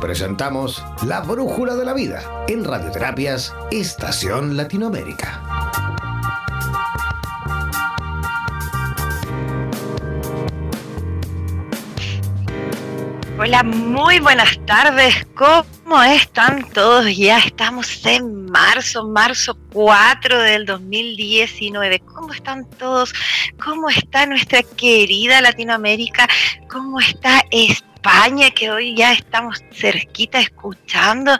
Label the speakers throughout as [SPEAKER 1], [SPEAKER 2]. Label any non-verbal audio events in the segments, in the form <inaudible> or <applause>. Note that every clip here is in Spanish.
[SPEAKER 1] Presentamos La Brújula de la Vida en Radioterapias Estación Latinoamérica.
[SPEAKER 2] Hola, muy buenas tardes. ¿Cómo están todos? Ya estamos en marzo, marzo 4 del 2019. ¿Cómo están todos? ¿Cómo está nuestra querida Latinoamérica? ¿Cómo está España? Que hoy ya estamos cerquita escuchando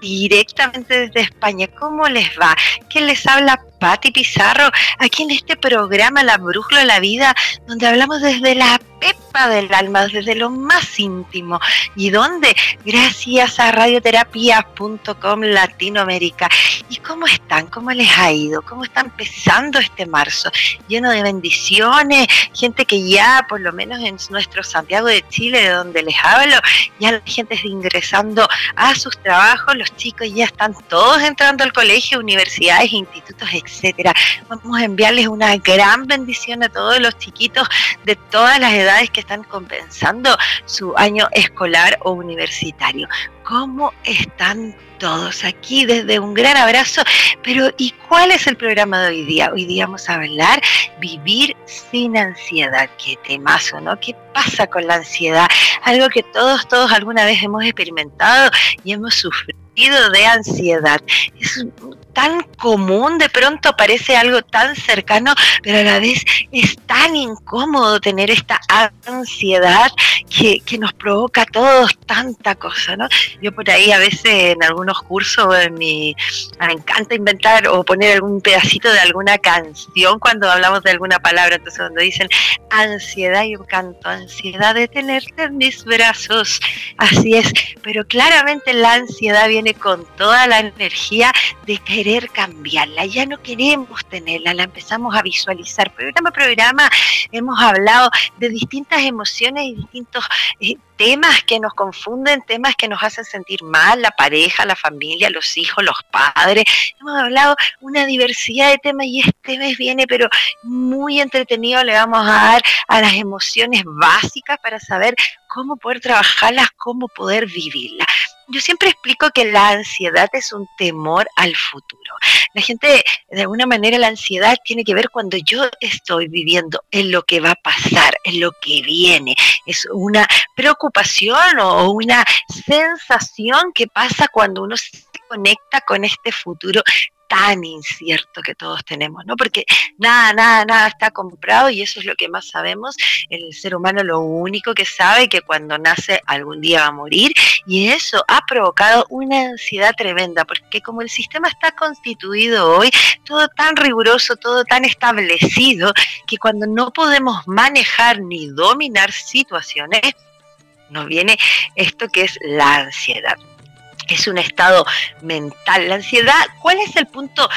[SPEAKER 2] directamente desde España. ¿Cómo les va? ¿Quién les habla? Patti Pizarro, aquí en este programa La Brújula de la Vida, donde hablamos desde la pepa del alma, desde lo más íntimo. ¿Y dónde? Gracias a radioterapia.com Latinoamérica. ¿Y cómo están? ¿Cómo les ha ido? ¿Cómo está empezando este marzo? Lleno de bendiciones, gente que ya, por lo menos en nuestro Santiago de Chile, de donde les hablo, ya la gente está ingresando a sus trabajos, los chicos ya están todos entrando al colegio, universidades, institutos, etcétera. Vamos a enviarles una gran bendición a todos los chiquitos de todas las edades que están compensando su año escolar o universitario. ¿Cómo están todos aquí? Desde un gran abrazo. Pero ¿y cuál es el programa de hoy día? Hoy día vamos a hablar vivir sin ansiedad. Qué temazo, ¿no? ¿Qué pasa con la ansiedad? Algo que todos, todos alguna vez hemos experimentado y hemos sufrido de ansiedad. Es tan común, de pronto parece algo tan cercano, pero a la vez es tan incómodo tener esta ansiedad que, nos provoca a todos tanta cosa, ¿no? Yo por ahí a veces en algunos cursos me encanta inventar o poner algún pedacito de alguna canción cuando hablamos de alguna palabra, entonces cuando dicen ansiedad, yo canto ansiedad de tenerte en mis brazos, así es, pero claramente la ansiedad viene con toda la energía de querer cambiarla. Ya no queremos tenerla, la empezamos a visualizar. Programa a programa hemos hablado de distintas emociones y distintos eh, temas que nos confunden, temas que nos hacen sentir mal, la pareja, la familia, los hijos, los padres. Hemos hablado una diversidad de temas y este mes viene, pero muy entretenido, le vamos a dar a las emociones básicas para saber cómo poder trabajarlas, cómo poder vivirlas yo siempre explico que la ansiedad es un temor al futuro. La gente, de alguna manera, la ansiedad tiene que ver cuando yo estoy viviendo en lo que va a pasar, en lo que viene. Es una preocupación o una sensación que pasa cuando uno se conecta con este futuro tan incierto que todos tenemos, ¿no? Porque nada, nada, nada está comprado y eso es lo que más sabemos. El ser humano lo único que sabe que cuando nace algún día va a morir y eso ha provocado una ansiedad tremenda, porque como el sistema está constituido hoy, todo tan riguroso, todo tan establecido, que cuando no podemos manejar ni dominar situaciones, nos viene esto que es la ansiedad es un estado mental. La ansiedad, ¿cuál es el punto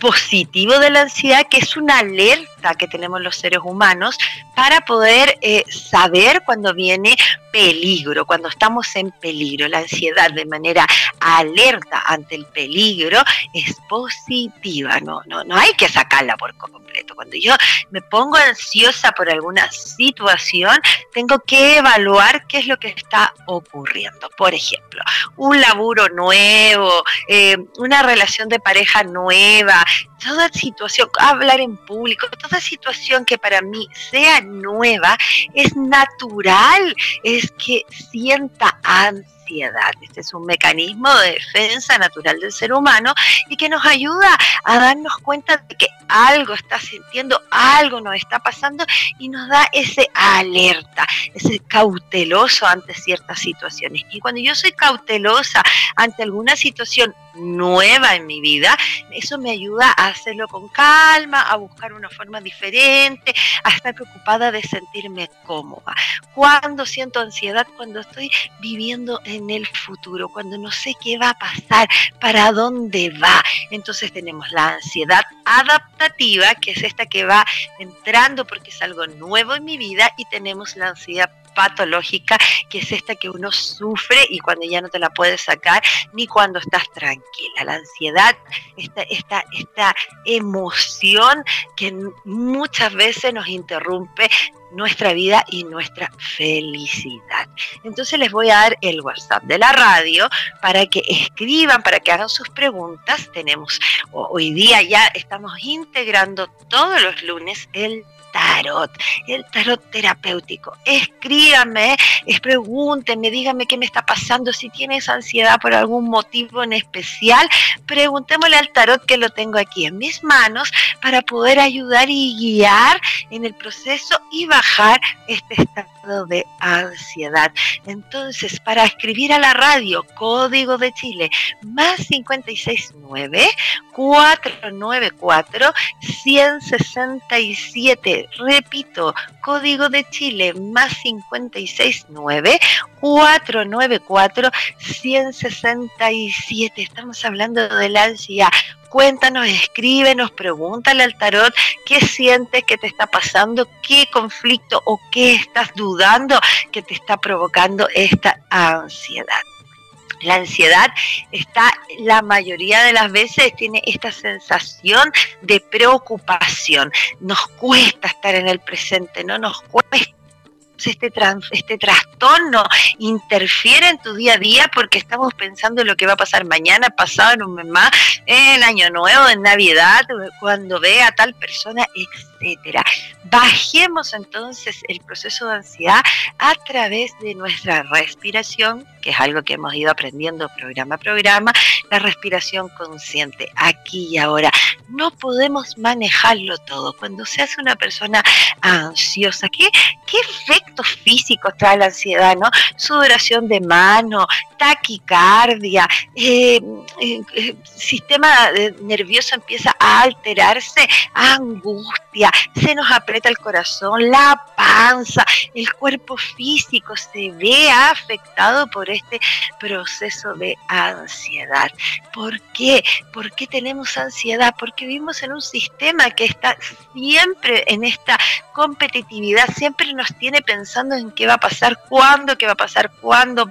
[SPEAKER 2] positivo de la ansiedad? Que es una alerta que tenemos los seres humanos para poder eh, saber cuando viene peligro, cuando estamos en peligro. La ansiedad de manera alerta ante el peligro es positiva, no, no, no hay que sacarla por completo. Cuando yo me pongo ansiosa por alguna situación, tengo que evaluar qué es lo que está ocurriendo. Por ejemplo, un laburo nuevo, eh, una relación de pareja nueva, toda situación, hablar en público, toda situación que para mí sea nueva, es natural, es que sienta ansiedad. Este es un mecanismo de defensa natural del ser humano y que nos ayuda a darnos cuenta de que algo está sintiendo, algo nos está pasando y nos da ese alerta, ese cauteloso ante ciertas situaciones. Y cuando yo soy cautelosa ante alguna situación nueva en mi vida, eso me ayuda a hacerlo con calma, a buscar una forma diferente, a estar preocupada de sentirme cómoda. Cuando siento ansiedad, cuando estoy viviendo en el futuro, cuando no sé qué va a pasar, para dónde va. Entonces tenemos la ansiedad adaptativa, que es esta que va entrando porque es algo nuevo en mi vida, y tenemos la ansiedad patológica, que es esta que uno sufre y cuando ya no te la puedes sacar, ni cuando estás tranquila. La ansiedad, esta, esta, esta emoción que muchas veces nos interrumpe nuestra vida y nuestra felicidad. Entonces les voy a dar el WhatsApp de la radio para que escriban, para que hagan sus preguntas. Tenemos hoy día ya estamos integrando todos los lunes el tarot, el tarot terapéutico. Escríbame, es, pregúnteme, dígame qué me está pasando, si tienes ansiedad por algún motivo en especial, preguntémosle al tarot que lo tengo aquí en mis manos para poder ayudar y guiar en el proceso y bajar este estado de ansiedad. Entonces, para escribir a la radio, código de Chile, más 569 494 167 Repito, código de Chile más 569 494 167. Estamos hablando de la ansiedad. Cuéntanos, escríbenos, pregúntale al tarot qué sientes que te está pasando, qué conflicto o qué estás dudando que te está provocando esta ansiedad. La ansiedad está la mayoría de las veces tiene esta sensación de preocupación. Nos cuesta estar en el presente, no nos cuesta este, este trastorno interfiere en tu día a día porque estamos pensando en lo que va a pasar mañana, pasado, en un mes más, en Año Nuevo, en Navidad, cuando vea a tal persona, etcétera. Bajemos entonces el proceso de ansiedad a través de nuestra respiración, que es algo que hemos ido aprendiendo programa a programa, la respiración consciente, aquí y ahora. No podemos manejarlo todo. Cuando se hace una persona ansiosa, ¿qué, qué efectos físicos trae la ansiedad? ¿no? Sudoración de mano, taquicardia, eh, eh, eh, sistema nervioso empieza a alterarse, angustia, se nos aprieta el corazón, la panza, el cuerpo físico se ve afectado por este proceso de ansiedad. ¿Por qué? ¿Por qué tenemos ansiedad? Porque vivimos en un sistema que está siempre en esta competitividad, siempre nos tiene pensando en qué va a pasar, cuándo, qué va a pasar, cuándo,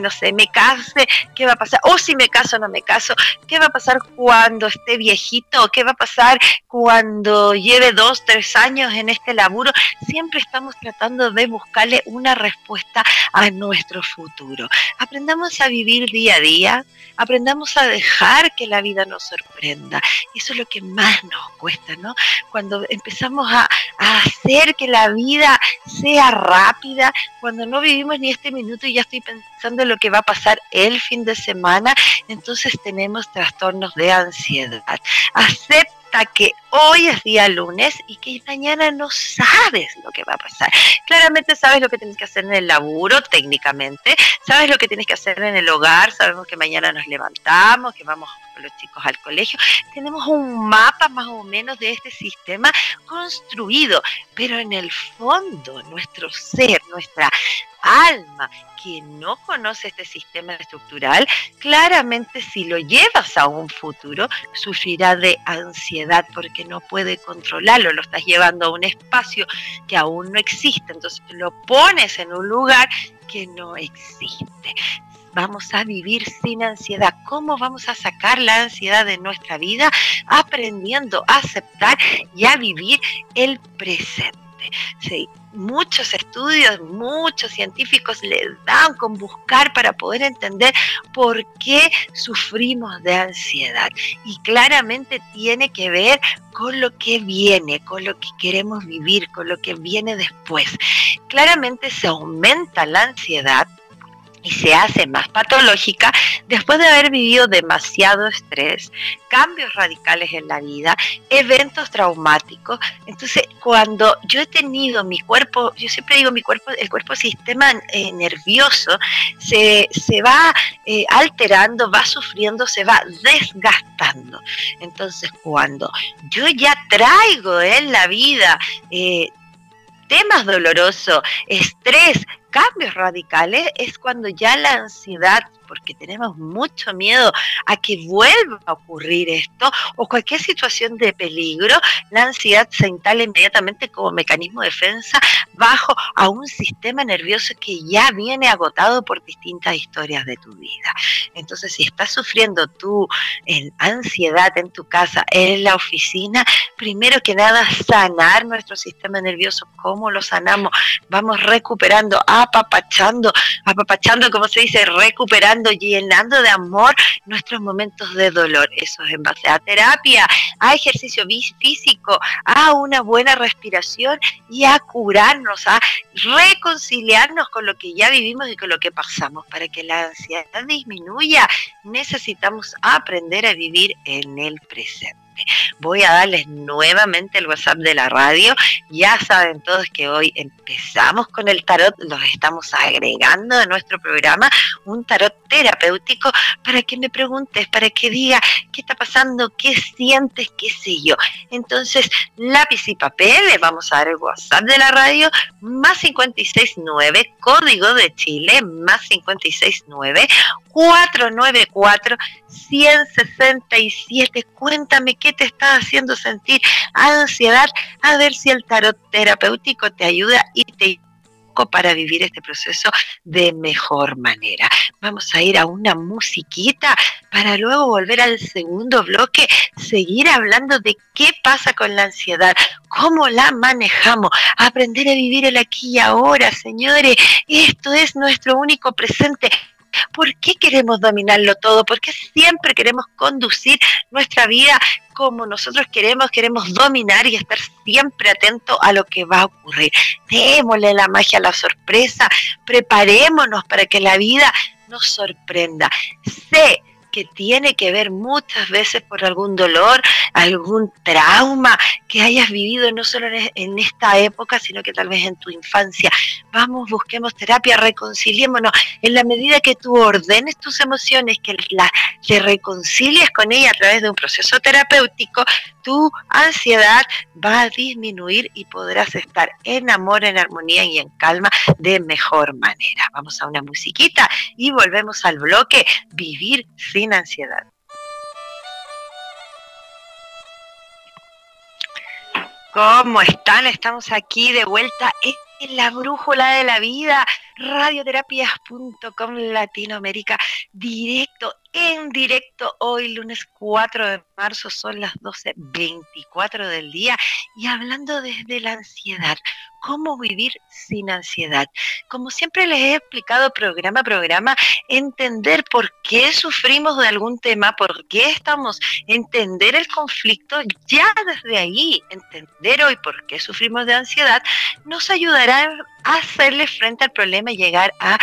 [SPEAKER 2] no sé, me case, qué va a pasar, o si me caso o no me caso, qué va a pasar cuando esté viejito, qué va a pasar cuando lleve dos, tres años en este laburo. Siempre estamos tratando de buscarle una respuesta a nuestro futuro. Aprendamos a vivir día a día, aprendamos a dejar que la vida nos sorprenda. Eso es lo que más nos cuesta, ¿no? Cuando empezamos a, a hacer que la vida sea rápida, cuando no vivimos ni este minuto y ya estoy pensando en lo que va a pasar el fin de semana, entonces tenemos trastornos de ansiedad. Acepta que hoy es día lunes y que mañana no sabes lo que va a pasar. Claramente sabes lo que tienes que hacer en el laburo, técnicamente, sabes lo que tienes que hacer en el hogar, sabemos que mañana nos levantamos, que vamos con los chicos al colegio. Tenemos un mapa más o menos de este sistema construido, pero en el fondo nuestro ser, nuestra alma que no conoce este sistema estructural, claramente si lo llevas a un futuro, sufrirá de ansiedad porque no puede controlarlo, lo estás llevando a un espacio que aún no existe, entonces lo pones en un lugar que no existe. Vamos a vivir sin ansiedad. ¿Cómo vamos a sacar la ansiedad de nuestra vida? Aprendiendo a aceptar y a vivir el presente. Sí, muchos estudios, muchos científicos le dan con buscar para poder entender por qué sufrimos de ansiedad. Y claramente tiene que ver con lo que viene, con lo que queremos vivir, con lo que viene después. Claramente se aumenta la ansiedad y se hace más patológica después de haber vivido demasiado estrés, cambios radicales en la vida, eventos traumáticos. Entonces, cuando yo he tenido mi cuerpo, yo siempre digo mi cuerpo, el cuerpo sistema eh, nervioso se, va eh, alterando, va sufriendo, se va desgastando. Entonces, cuando yo ya traigo en la vida eh, temas dolorosos, estrés, cambios radicales es cuando ya la ansiedad porque tenemos mucho miedo a que vuelva a ocurrir esto o cualquier situación de peligro, la ansiedad se instala inmediatamente como mecanismo de defensa bajo a un sistema nervioso que ya viene agotado por distintas historias de tu vida. Entonces, si estás sufriendo tú en ansiedad en tu casa, en la oficina, primero que nada sanar nuestro sistema nervioso. ¿Cómo lo sanamos? Vamos recuperando, apapachando, apapachando, como se dice, recuperando llenando de amor nuestros momentos de dolor. Eso es en base a terapia, a ejercicio físico, a una buena respiración y a curarnos, a reconciliarnos con lo que ya vivimos y con lo que pasamos. Para que la ansiedad disminuya, necesitamos aprender a vivir en el presente. <laughs> Voy a darles nuevamente el WhatsApp de la radio. Ya saben todos que hoy empezamos con el tarot, los estamos agregando a nuestro programa, un tarot terapéutico para que me preguntes, para que diga qué está pasando, qué sientes, qué sé yo. Entonces, lápiz y papel, les vamos a dar el WhatsApp de la radio, más 569, código de Chile, más 569, 494 167. Cuéntame qué te está haciendo sentir ansiedad, a ver si el tarot terapéutico te ayuda y te para vivir este proceso de mejor manera. Vamos a ir a una musiquita para luego volver al segundo bloque, seguir hablando de qué pasa con la ansiedad, cómo la manejamos, aprender a vivir el aquí y ahora, señores. Esto es nuestro único presente. ¿Por qué queremos dominarlo todo? ¿Por qué siempre queremos conducir nuestra vida como nosotros queremos? Queremos dominar y estar siempre atento a lo que va a ocurrir. Démosle la magia a la sorpresa, preparémonos para que la vida nos sorprenda. Sé que tiene que ver muchas veces por algún dolor, algún trauma que hayas vivido no solo en esta época, sino que tal vez en tu infancia. Vamos, busquemos terapia, reconciliémonos. En la medida que tú ordenes tus emociones, que la, te reconcilies con ella a través de un proceso terapéutico, tu ansiedad va a disminuir y podrás estar en amor, en armonía y en calma de mejor manera. Vamos a una musiquita y volvemos al bloque Vivir sin ansiedad. ¿Cómo están? Estamos aquí de vuelta en la brújula de la vida, radioterapias.com Latinoamérica, directo, en directo, hoy lunes 4 de marzo, son las 12.24 del día, y hablando desde la ansiedad, cómo vivir sin ansiedad. Como siempre les he explicado programa a programa, entender por qué sufrimos de algún tema, por qué estamos, entender el conflicto, ya desde ahí, entender hoy por qué sufrimos de ansiedad, nos ayudará a hacerle frente al problema y llegar a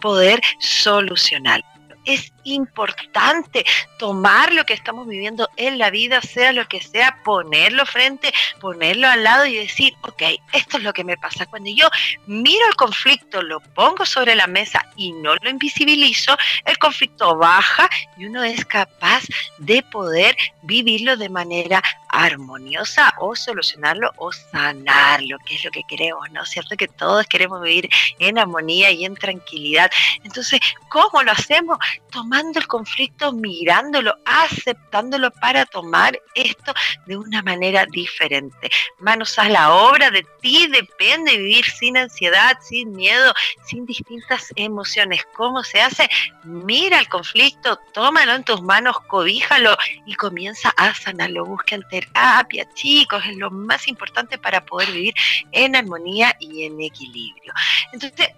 [SPEAKER 2] poder solucionarlo es importante tomar lo que estamos viviendo en la vida, sea lo que sea, ponerlo frente, ponerlo al lado y decir, ok, esto es lo que me pasa. Cuando yo miro el conflicto, lo pongo sobre la mesa y no lo invisibilizo, el conflicto baja y uno es capaz de poder vivirlo de manera armoniosa o solucionarlo o sanarlo, que es lo que queremos, ¿no cierto? Que todos queremos vivir en armonía y en tranquilidad. Entonces, ¿cómo lo hacemos? Tomando el conflicto, mirándolo, aceptándolo para tomar esto de una manera diferente. Manos a la obra, de ti depende vivir sin ansiedad, sin miedo, sin distintas emociones. ¿Cómo se hace? Mira el conflicto, tómalo en tus manos, cobíjalo y comienza a sanarlo. Busca terapia, chicos, es lo más importante para poder vivir en armonía y en equilibrio. Entonces,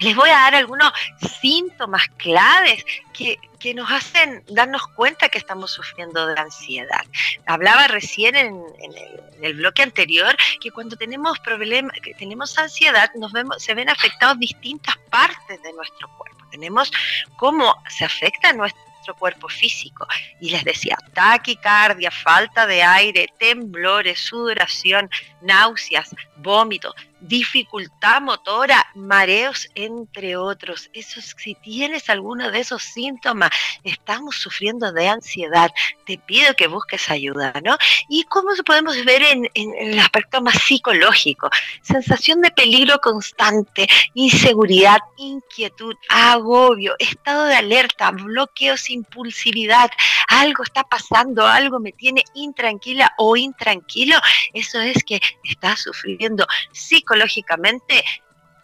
[SPEAKER 2] les voy a dar algunos síntomas claves que, nos hacen darnos cuenta que estamos sufriendo de ansiedad. Hablaba recién en, el, bloque anterior que cuando tenemos problemas, que tenemos ansiedad, nos vemos, se ven afectados distintas partes de nuestro cuerpo tenemos, cómo se afecta nuestro cuerpo físico. Y les decía, taquicardia, falta de aire, temblores, sudoración, náuseas, vómitos, dificultad motora, mareos, entre otros. Eso, si tienes alguno de esos síntomas, estamos sufriendo de ansiedad, te pido que busques ayuda, ¿no? ¿Y cómo podemos ver en, el aspecto más psicológico? Sensación de peligro constante, inseguridad, inquietud, agobio, estado de alerta, bloqueos, impulsividad, algo está pasando, algo me tiene intranquila o intranquilo, eso es que estás sufriendo psicológicamente psicológicamente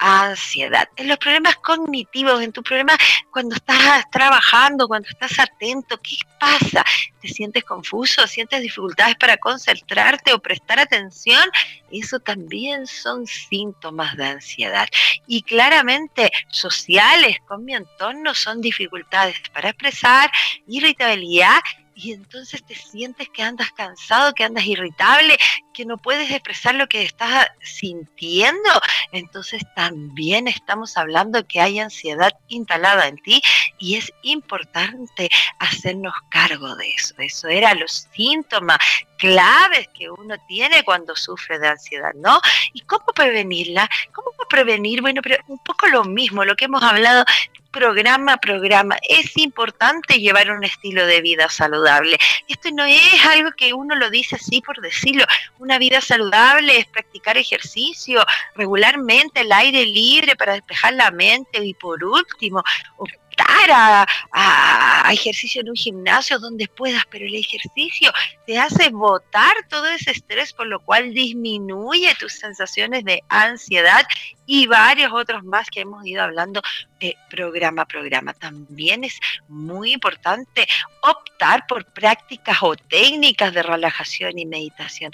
[SPEAKER 2] ansiedad, en los problemas cognitivos, en tu problema cuando estás trabajando, cuando estás atento, ¿qué pasa? ¿Te sientes confuso? ¿Sientes dificultades para concentrarte o prestar atención? Eso también son síntomas de ansiedad. Y claramente sociales con mi entorno son dificultades para expresar, irritabilidad y entonces te sientes que andas cansado, que andas irritable, que no puedes expresar lo que estás sintiendo, entonces también estamos hablando que hay ansiedad instalada en ti y es importante hacernos cargo de eso. Eso era los síntomas claves que uno tiene cuando sufre de ansiedad, ¿no? ¿Y cómo prevenirla? ¿Cómo prevenir? Bueno, pero un poco lo mismo, lo que hemos hablado programa a programa. Es importante llevar un estilo de vida saludable. Esto no es algo que uno lo dice así por decirlo. Una vida saludable es practicar ejercicio regularmente, el aire libre para despejar la mente y por último, a, ejercicio en un gimnasio donde puedas, pero el ejercicio te hace botar todo ese estrés, por lo cual disminuye tus sensaciones de ansiedad y varios otros más que hemos ido hablando eh, programa a programa. También es muy importante optar por prácticas o técnicas de relajación y meditación.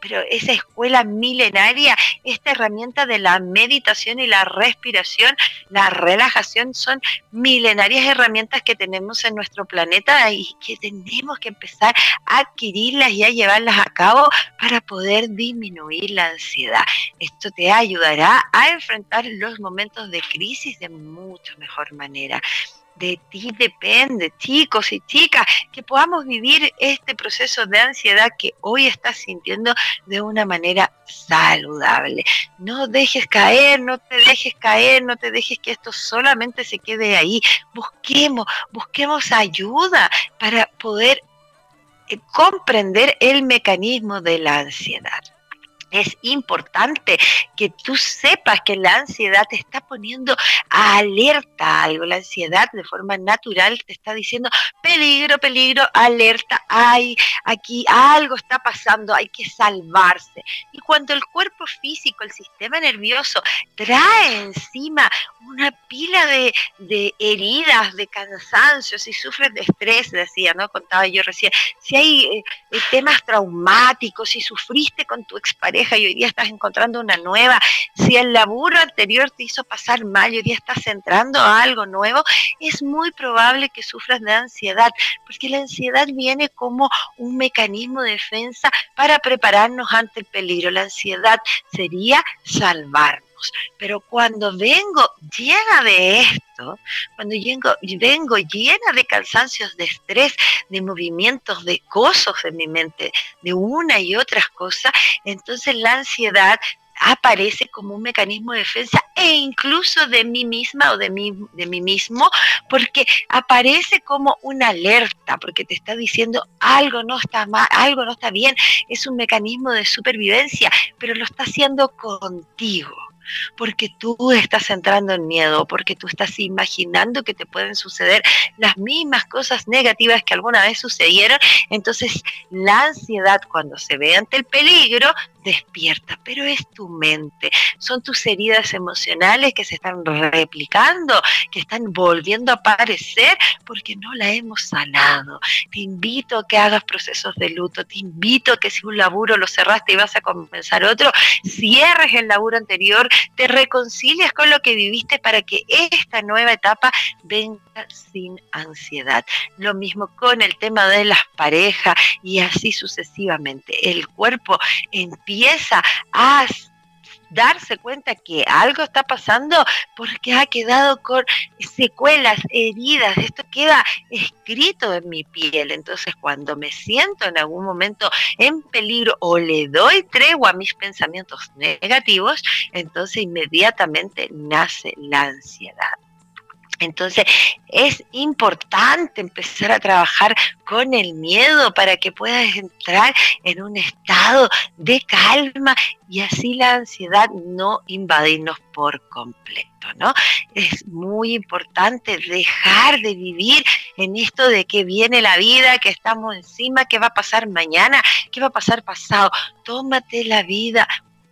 [SPEAKER 2] pero esa escuela milenaria, esta herramienta de la meditación y la respiración, la relajación son milenarias herramientas que tenemos en nuestro planeta y que tenemos que empezar a adquirirlas y a llevarlas a cabo para poder disminuir la ansiedad. Esto te a enfrentar los momentos de crisis de mucho mejor manera. De ti depende, chicos y chicas, que podamos vivir este proceso de ansiedad que hoy estás sintiendo de una manera saludable. No dejes caer, no te dejes caer, no te dejes que esto solamente se quede ahí. Busquemos, busquemos ayuda para poder eh, comprender el mecanismo de la ansiedad es importante que tú sepas que la ansiedad te está poniendo alerta a algo. La ansiedad de forma natural te está diciendo peligro, peligro, alerta, hay aquí algo está pasando, hay que salvarse. Y cuando el cuerpo físico, el sistema nervioso trae encima una pila de, heridas, de cansancio, si sufres de estrés, decía, ¿no? Contaba yo recién, si hay eh, eh, temas traumáticos, si sufriste con tu expareja, y hoy día estás encontrando una nueva, si el laburo anterior te hizo pasar mal y hoy día estás entrando a algo nuevo, es muy probable que sufras de ansiedad, porque la ansiedad viene como un mecanismo de defensa para prepararnos ante el peligro. La ansiedad sería salvar pero cuando vengo llena de esto, cuando vengo, vengo llena de cansancios, de estrés, de movimientos, de cosas en mi mente, de una y otras cosas, entonces la ansiedad aparece como un mecanismo de defensa e incluso de mí misma o de mí, de mí mismo, porque aparece como una alerta, porque te está diciendo algo no está mal, algo no está bien, es un mecanismo de supervivencia, pero lo está haciendo contigo porque tú estás entrando en miedo, porque tú estás imaginando que te pueden suceder las mismas cosas negativas que alguna vez sucedieron. Entonces, la ansiedad cuando se ve ante el peligro despierta, pero es tu mente, son tus heridas emocionales que se están replicando, que están volviendo a aparecer porque no la hemos sanado. Te invito a que hagas procesos de luto, te invito a que si un laburo lo cerraste y vas a comenzar otro, cierres el laburo anterior, te reconcilias con lo que viviste para que esta nueva etapa venga sin ansiedad. Lo mismo con el tema de las parejas y así sucesivamente. El cuerpo empieza a darse cuenta que algo está pasando porque ha quedado con secuelas, heridas, esto queda escrito en mi piel. Entonces cuando me siento en algún momento en peligro o le doy tregua a mis pensamientos negativos, entonces inmediatamente nace la ansiedad. Entonces es importante empezar a trabajar con el miedo para que puedas entrar en un estado de calma y así la ansiedad no invadirnos por completo, ¿no? Es muy importante dejar de vivir en esto de que viene la vida, que estamos encima, que va a pasar mañana, que va a pasar pasado. Tómate la vida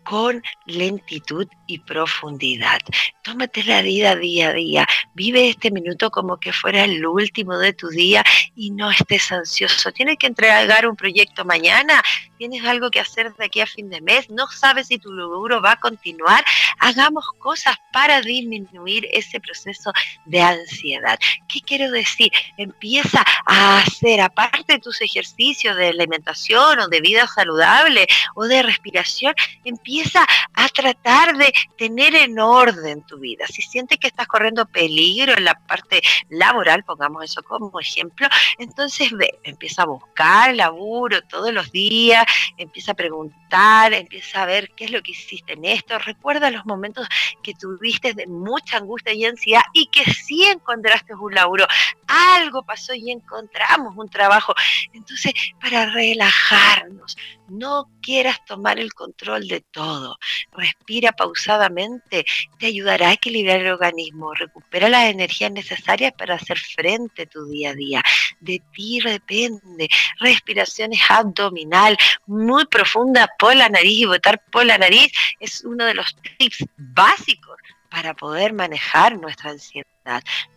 [SPEAKER 2] con lentitud y profundidad. Tómate la vida día a día. Vive este minuto como que fuera el último de tu día y no estés ansioso. Tienes que entregar un proyecto mañana, tienes algo que hacer de aquí a fin de mes, no sabes si tu logro va a continuar. Hagamos cosas para disminuir ese proceso de ansiedad. ¿Qué quiero decir? Empieza a hacer, aparte de tus ejercicios de alimentación o de vida saludable o de respiración, empieza a tratar de tener en orden tu vida. Si sientes que estás corriendo peligro en la parte laboral, pongamos eso como ejemplo, entonces ve, empieza a buscar laburo todos los días, empieza a preguntar, empieza a ver qué es lo que hiciste en esto, recuerda los momentos que tuviste de mucha angustia y ansiedad y que sí encontraste un laburo, algo pasó y encontramos un trabajo. Entonces, para relajarnos, no quieras tomar el control de todo. Respira pausadamente, te ayudará a equilibrar el organismo, recupera las energías necesarias para hacer frente a tu día a día. De ti depende. Respiraciones abdominal muy profunda por la nariz y botar por la nariz es uno de los tips básicos para poder manejar nuestra ansiedad.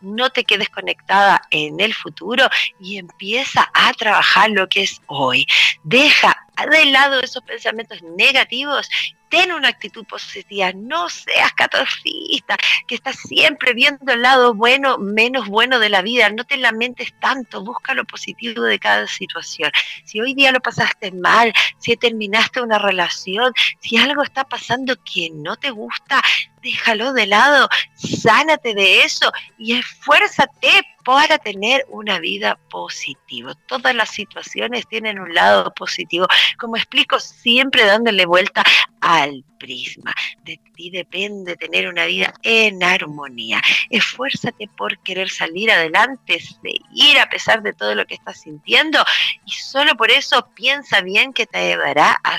[SPEAKER 2] No te quedes conectada en el futuro y empieza a trabajar lo que es hoy. Deja de lado esos pensamientos negativos. Ten una actitud positiva, no seas catastrofista, que estás siempre viendo el lado bueno, menos bueno de la vida, no te lamentes tanto, busca lo positivo de cada situación. Si hoy día lo pasaste mal, si terminaste una relación, si algo está pasando que no te gusta, déjalo de lado, sánate de eso y esfuérzate para tener una vida positiva. Todas las situaciones tienen un lado positivo. Como explico, siempre dándole vuelta al prisma. De ti depende tener una vida en armonía. Esfuérzate por querer salir adelante, seguir a pesar de todo lo que estás sintiendo y solo por eso piensa bien que te ayudará a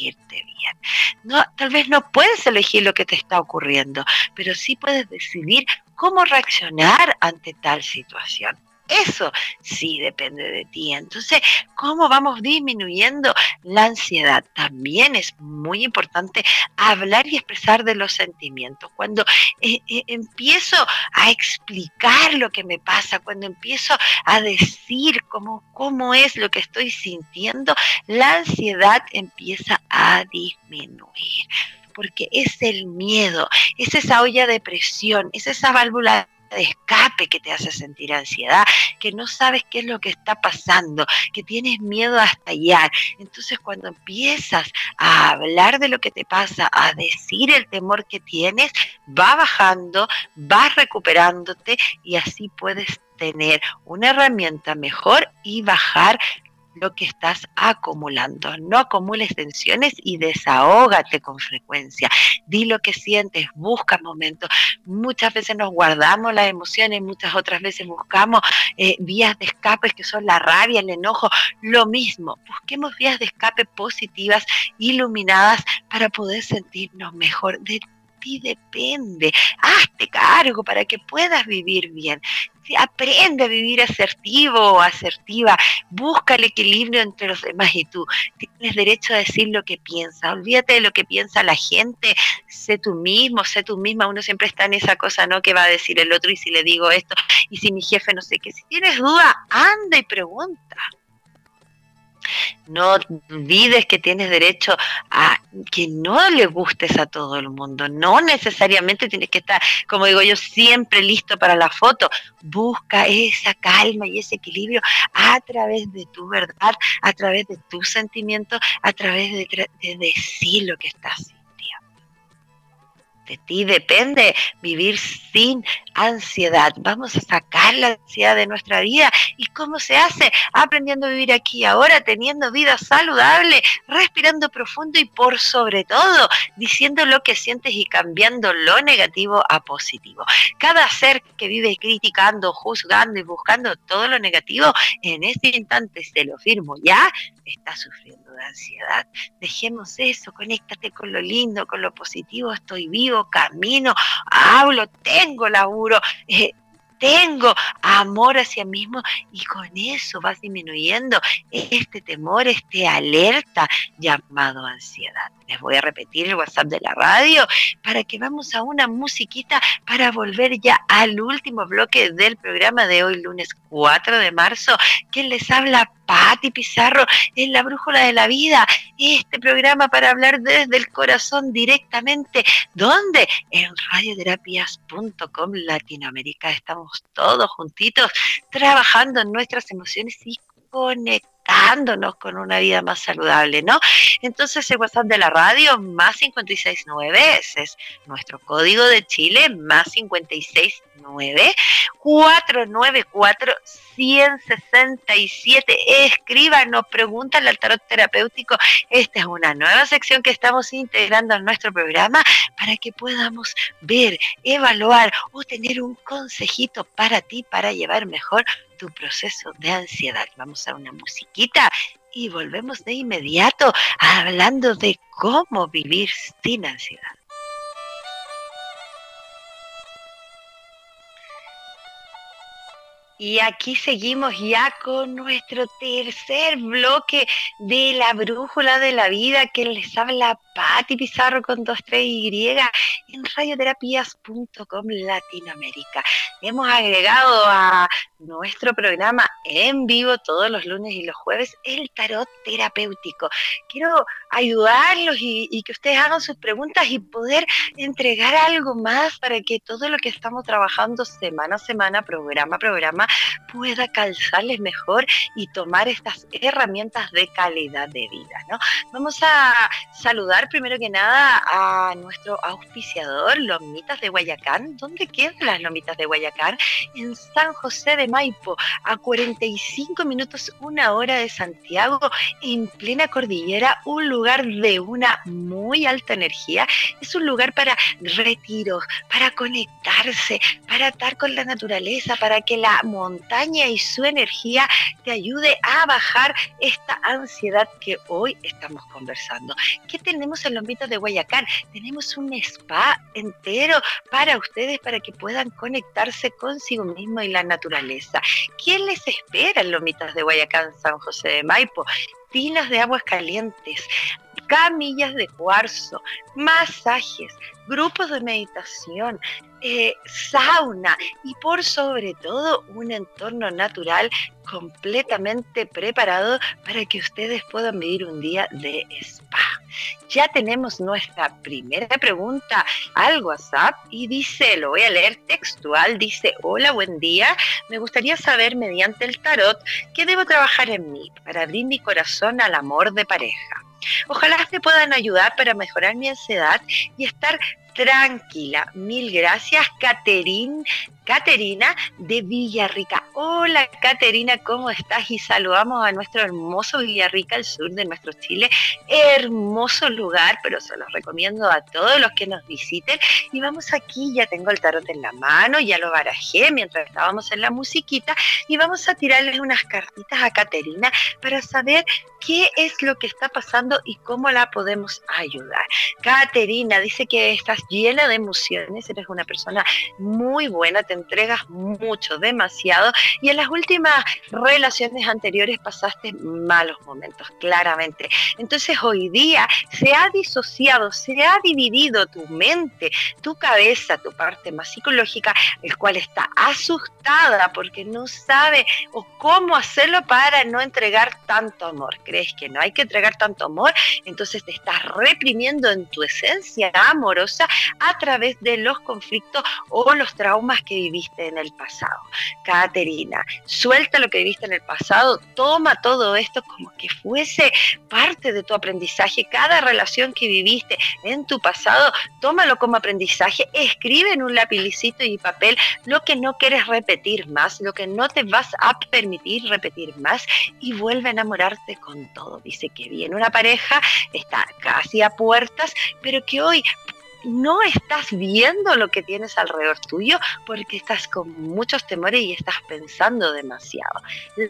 [SPEAKER 2] bien. No, tal vez no puedes elegir lo que te está ocurriendo, pero sí puedes decidir cómo reaccionar ante tal situación. Eso sí depende de ti. Entonces, ¿cómo vamos disminuyendo la ansiedad? También es muy importante hablar y expresar de los sentimientos. Cuando eh, eh, empiezo a explicar lo que me pasa, cuando empiezo a decir cómo, cómo es lo que estoy sintiendo, la ansiedad empieza a disminuir porque es el miedo, es esa olla de presión, es esa válvula de escape que te hace sentir ansiedad, que no sabes qué es lo que está pasando, que tienes miedo a estallar. Entonces cuando empiezas a hablar de lo que te pasa, a decir el temor que tienes, va bajando, vas recuperándote y así puedes tener una herramienta mejor y bajar lo que estás acumulando. No acumules tensiones y desahógate con frecuencia. Di lo que sientes, busca momentos. Muchas veces nos guardamos las emociones, muchas otras veces buscamos eh, vías de escape que son la rabia, el enojo, lo mismo. Busquemos vías de escape positivas, iluminadas para poder sentirnos mejor. De ti depende. Hazte cargo para que puedas vivir bien aprende a vivir asertivo o asertiva, busca el equilibrio entre los demás y tú. Tienes derecho a decir lo que piensas, olvídate de lo que piensa la gente, sé tú mismo, sé tú misma, uno siempre está en esa cosa, ¿no? Que va a decir el otro y si le digo esto y si mi jefe no sé qué, si tienes duda, anda y pregunta. No olvides que tienes derecho a que no le gustes a todo el mundo. No necesariamente tienes que estar, como digo yo, siempre listo para la foto. Busca esa calma y ese equilibrio a través de tu verdad, a través de tus sentimientos, a través de, de decir lo que estás sintiendo. De ti depende vivir sin ansiedad. Vamos a sacar la ansiedad de nuestra vida. ¿Y cómo se hace? Aprendiendo a vivir aquí ahora, teniendo vida saludable, respirando profundo y por sobre todo diciendo lo que sientes y cambiando lo negativo a positivo. Cada ser que vive criticando, juzgando y buscando todo lo negativo, en este instante se lo firmo ya, está sufriendo de ansiedad. Dejemos eso, conéctate con lo lindo, con lo positivo, estoy vivo, camino, hablo, tengo laburo. Eh, tengo amor hacia mí mismo y con eso vas disminuyendo este temor, este alerta llamado ansiedad. Les voy a repetir el WhatsApp de la radio para que vamos a una musiquita para volver ya al último bloque del programa de hoy, lunes 4 de marzo. Quien les habla, Patti Pizarro, en la Brújula de la Vida. Este programa para hablar desde el corazón directamente. ¿Dónde? En radioterapias.com Latinoamérica. Estamos todos juntitos trabajando en nuestras emociones y conectados con una vida más saludable, ¿no? Entonces el WhatsApp de la radio, más 569, ese es nuestro código de Chile, más 569 494 167. Escríbanos, pregúntale al tarot terapéutico. Esta es una nueva sección que estamos integrando en nuestro programa para que podamos ver, evaluar o tener un consejito para ti para llevar mejor tu proceso de ansiedad. Vamos a una musiquita y volvemos de inmediato hablando de cómo vivir sin ansiedad. Y aquí seguimos ya con nuestro tercer bloque de la brújula de la vida que les habla Patti Pizarro con 23Y en radioterapias.com Latinoamérica. Hemos agregado a nuestro programa en vivo todos los lunes y los jueves el tarot terapéutico. Quiero ayudarlos y, que ustedes hagan sus preguntas y poder entregar algo más para que todo lo que estamos trabajando semana a semana, programa a programa, pueda calzarles mejor y tomar estas herramientas de calidad de vida. ¿no? Vamos a saludar primero que nada a nuestro auspiciador, Lomitas de Guayacán. ¿Dónde quedan las Lomitas de Guayacán? En San José de Maipo, a 45 minutos, una hora de Santiago, en plena cordillera, un lugar de una muy alta energía. Es un lugar para retiros, para conectarse, para estar con la naturaleza, para que la montaña y su energía te ayude a bajar esta ansiedad que hoy estamos conversando. ¿Qué tenemos en Lombitos de Guayacán? Tenemos un spa entero para ustedes para que puedan conectarse consigo mismo y la naturaleza. ¿Quién les espera en Lomitas de Guayacán, San José de Maipo? Tinas de aguas calientes, camillas de cuarzo, masajes, grupos de meditación, eh, sauna y por sobre todo un entorno natural completamente preparado para que ustedes puedan vivir un día de spa. Ya tenemos nuestra primera pregunta al WhatsApp y dice, lo voy a leer textual, dice, hola, buen día, me gustaría saber mediante el tarot qué debo trabajar en mí para abrir mi corazón al amor de pareja. Ojalá me puedan ayudar para mejorar mi ansiedad y estar tranquila. Mil gracias, Caterín Caterina de Villarrica. Hola Caterina, ¿cómo estás? Y saludamos a nuestro hermoso Villarrica, al sur de nuestro Chile. Hermoso lugar, pero se los recomiendo a todos los que nos visiten. Y vamos aquí, ya tengo el tarot en la mano, ya lo barajé mientras estábamos en la musiquita. Y vamos a tirarles unas cartitas a Caterina para saber qué es lo que está pasando y cómo la podemos ayudar. Caterina dice que estás llena de emociones, eres una persona muy buena, entregas mucho, demasiado, y en las últimas relaciones anteriores pasaste malos momentos, claramente. Entonces hoy día se ha disociado, se ha dividido tu mente, tu cabeza, tu parte más psicológica, el cual está asustada porque no sabe o cómo hacerlo para no entregar tanto amor. Crees que no hay que entregar tanto amor, entonces te estás reprimiendo en tu esencia amorosa a través de los conflictos o los traumas que viviste en el pasado. Caterina, suelta lo que viviste en el pasado, toma todo esto como que fuese parte de tu aprendizaje. Cada relación que viviste en tu pasado, tómalo como aprendizaje, escribe en un lapicito y papel lo que no quieres repetir más, lo que no te vas a permitir repetir más y vuelve a enamorarte con todo. Dice que viene una pareja, está casi a puertas, pero que hoy no estás viendo lo que tienes alrededor tuyo porque estás con muchos temores y estás pensando demasiado.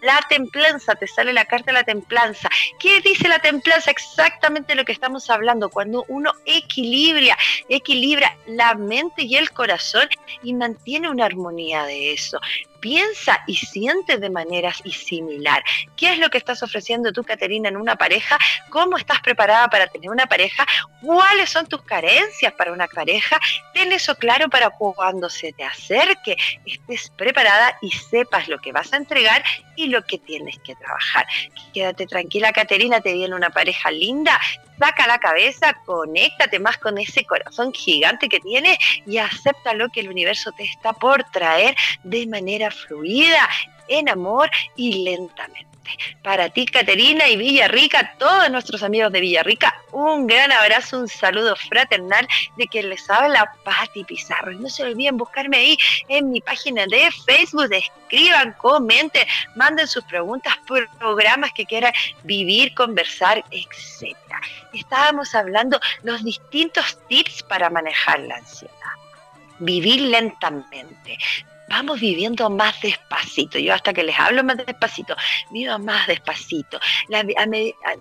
[SPEAKER 2] La templanza, te sale la carta de la templanza. ¿Qué dice la templanza? Exactamente lo que estamos hablando. Cuando uno equilibra, equilibra la mente y el corazón y mantiene una armonía de eso piensa y siente de manera similar. ¿Qué es lo que estás ofreciendo tú, Caterina, en una pareja? ¿Cómo estás preparada para tener una pareja? ¿Cuáles son tus carencias para una pareja? Ten eso claro para cuando se te acerque, estés preparada y sepas lo que vas a entregar y lo que tienes que trabajar. Quédate tranquila, Caterina, te viene una pareja linda, saca la cabeza, conéctate más con ese corazón gigante que tienes y acepta lo que el universo te está por traer de manera fluida, en amor y lentamente. Para ti, Caterina y Villarrica, todos nuestros amigos de Villarrica, un gran abrazo, un saludo fraternal de quien les habla Patti Pizarro. Y no se olviden buscarme ahí en mi página de Facebook, escriban, comenten, manden sus preguntas, programas que quieran vivir, conversar, etc. Estábamos hablando los distintos tips para manejar la ansiedad vivir lentamente, vamos viviendo más despacito. Yo hasta que les hablo más despacito, vivo más despacito.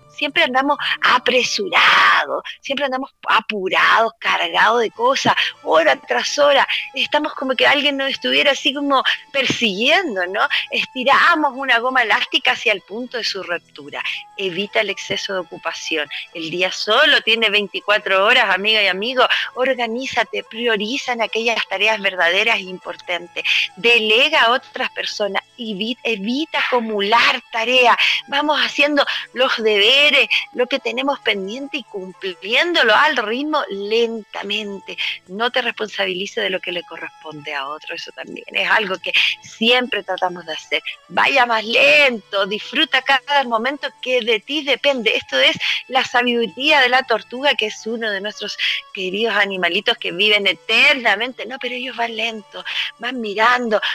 [SPEAKER 2] siempre andamos apresurados, siempre andamos apurados, cargados de cosas, hora tras hora. Estamos como que alguien nos estuviera así como persiguiendo, ¿no? Estiramos una goma elástica hacia el punto de su ruptura. Evita el exceso de ocupación. El día solo tiene 24 horas, amiga y amigo. Organízate, prioriza en aquellas tareas verdaderas e importantes delega a otras personas, evita, evita acumular tareas, vamos haciendo los deberes, lo que tenemos pendiente y cumpliéndolo al ritmo lentamente. No te responsabilice de lo que le corresponde a otro, eso también es algo que siempre tratamos de hacer. Vaya más lento, disfruta cada momento que de ti depende. Esto es la sabiduría de la tortuga, que es uno de nuestros queridos animalitos que viven eternamente. No, pero ellos van lento, van mirando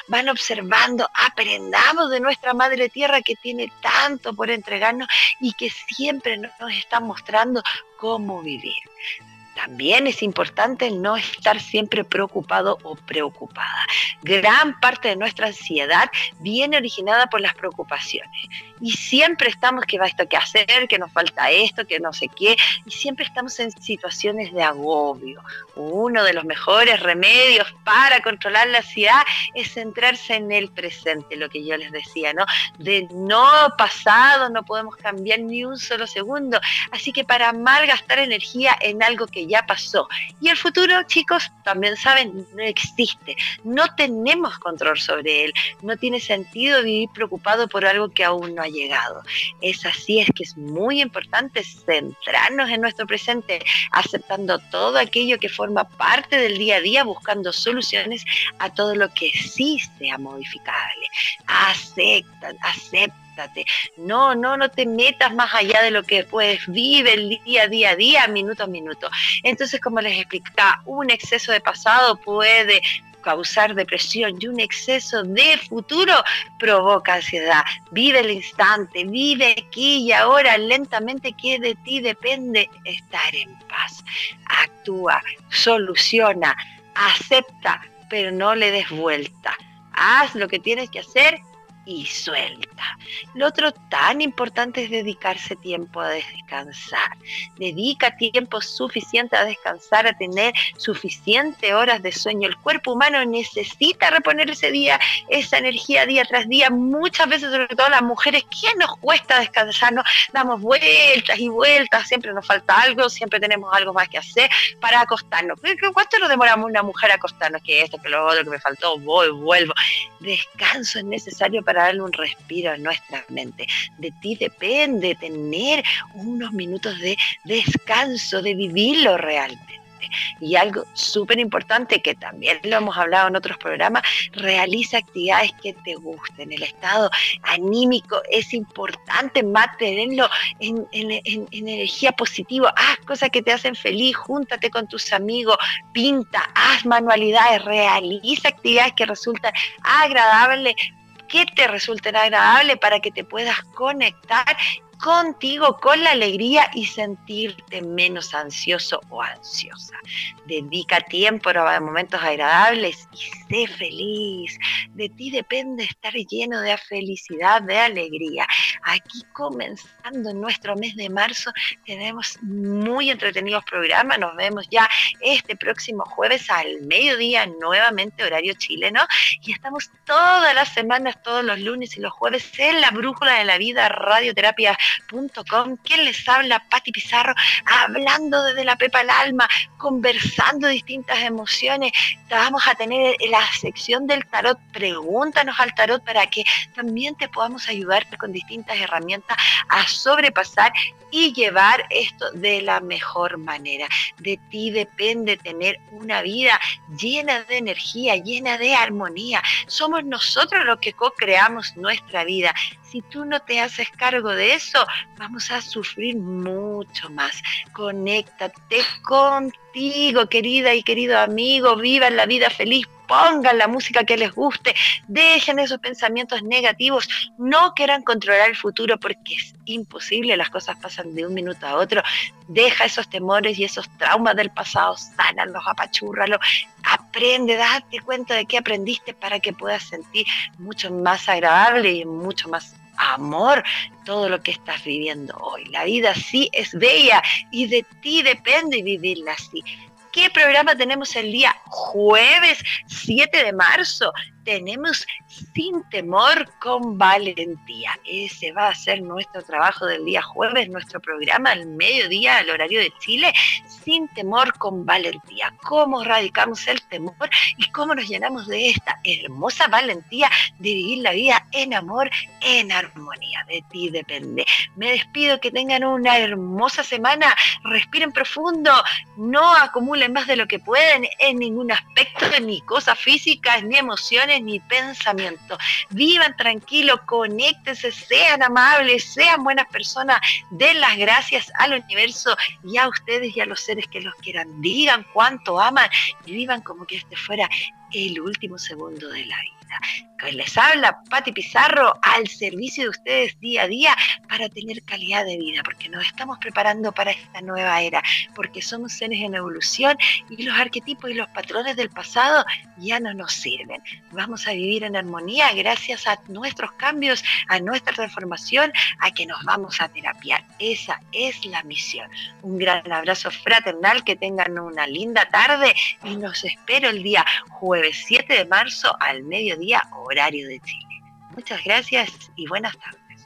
[SPEAKER 2] van observando, aprendamos de nuestra Madre Tierra que tiene tanto por entregarnos y que siempre nos está mostrando cómo vivir. También es importante no estar siempre preocupado o preocupada. Gran parte de nuestra ansiedad viene originada por las preocupaciones. Y siempre estamos que va esto que hacer, que nos falta esto, que no sé qué. Y siempre estamos en situaciones de agobio. Uno de los mejores remedios para controlar la ansiedad es centrarse en el presente, lo que yo les decía, ¿no? De no pasado no podemos cambiar ni un solo segundo. Así que para malgastar energía en algo que ya pasó. Y el futuro, chicos, también saben, no existe. No tenemos control sobre él. No tiene sentido vivir preocupado por algo que aún no ha llegado. Es así, es que es muy importante centrarnos en nuestro presente, aceptando todo aquello que forma parte del día a día, buscando soluciones a todo lo que sí sea modificable. Acepta, no, no, no te metas más allá de lo que puedes, vive el día, día día, minuto a minuto. Entonces, como les explicaba, un exceso de pasado puede causar depresión y un exceso de futuro provoca ansiedad. Vive el instante, vive aquí y ahora lentamente que de ti depende estar en paz. Actúa, soluciona, acepta, pero no le des vuelta. Haz lo que tienes que hacer y suelta. Lo otro tan importante es dedicarse tiempo a descansar. Dedica tiempo suficiente a descansar, a tener suficiente horas de sueño. El cuerpo humano necesita reponer ese día, esa energía día tras día. Muchas veces, sobre todo las mujeres, ¿qué nos cuesta descansar? Nos damos vueltas y vueltas, siempre nos falta algo, siempre tenemos algo más que hacer para acostarnos. ¿Cuánto nos demoramos una mujer a acostarnos? Que esto, que lo otro, que me faltó, voy, vuelvo. Descanso es necesario para darle un respiro a nuestra mente. De ti depende tener unos minutos de descanso, de vivirlo realmente. Y algo súper importante que también lo hemos hablado en otros programas, realiza actividades que te gusten. El estado anímico es importante mantenerlo en, energía positiva. Haz cosas que te hacen feliz, júntate con tus amigos, pinta, haz manualidades, realiza actividades que resultan agradables que te resulten agradables para que te puedas conectar contigo con la alegría y sentirte menos ansioso o ansiosa. Dedica tiempo a momentos agradables y sé feliz. De ti depende estar lleno de felicidad, de alegría. Aquí comenzando nuestro mes de marzo tenemos muy entretenidos programas. Nos vemos ya este próximo jueves al mediodía, nuevamente horario chileno. Y estamos todas las semanas, todos los lunes y los jueves en la Brújula de la Vida, Radioterapia ¿Quién les habla? Pati Pizarro, hablando desde la pepa al alma, conversando distintas emociones. Vamos a tener la sección del tarot. Pregúntanos al tarot para que también te podamos ayudar con distintas herramientas a sobrepasar y llevar esto de la mejor manera. De ti depende tener una vida llena de energía, llena de armonía. Somos nosotros los que co-creamos nuestra vida si tú no te haces cargo de eso, vamos a sufrir mucho más. Conéctate contigo, querida y querido amigo, vivan la vida feliz, pongan la música que les guste, dejen esos pensamientos negativos, no quieran controlar el futuro porque es imposible, las cosas pasan de un minuto a otro, deja esos temores y esos traumas del pasado, sánalos, apachúrralos, aprende, date cuenta de qué aprendiste para que puedas sentir mucho más agradable y mucho más amor todo lo que estás viviendo hoy. La vida sí es bella y de ti depende vivirla así. ¿Qué programa tenemos el día jueves 7 de marzo? tenemos sin temor con valentía. Ese va a ser nuestro trabajo del día jueves, nuestro programa al mediodía al horario de Chile, sin temor con valentía. ¿Cómo radicamos el temor y cómo nos llenamos de esta hermosa valentía de vivir la vida en amor, en armonía? De ti depende. Me despido, que tengan una hermosa semana, respiren profundo, no acumulen más de lo que pueden en ningún aspecto, <laughs> ni cosas físicas, ni emociones ni pensamiento. Vivan tranquilos, conéctense, sean amables, sean buenas personas, den las gracias al universo y a ustedes y a los seres que los quieran. Digan cuánto aman y vivan como que este fuera el último segundo de la vida les habla Pati Pizarro al servicio de ustedes día a día para tener calidad de vida, porque nos estamos preparando para esta nueva era, porque somos seres en evolución y los arquetipos y los patrones del pasado ya no nos sirven. Vamos a vivir en armonía gracias a nuestros cambios, a nuestra transformación, a que nos vamos a terapiar. Esa es la misión. Un gran abrazo fraternal, que tengan una linda tarde y nos espero el día jueves 7 de marzo al horario de Chile. Muchas gracias y buenas tardes.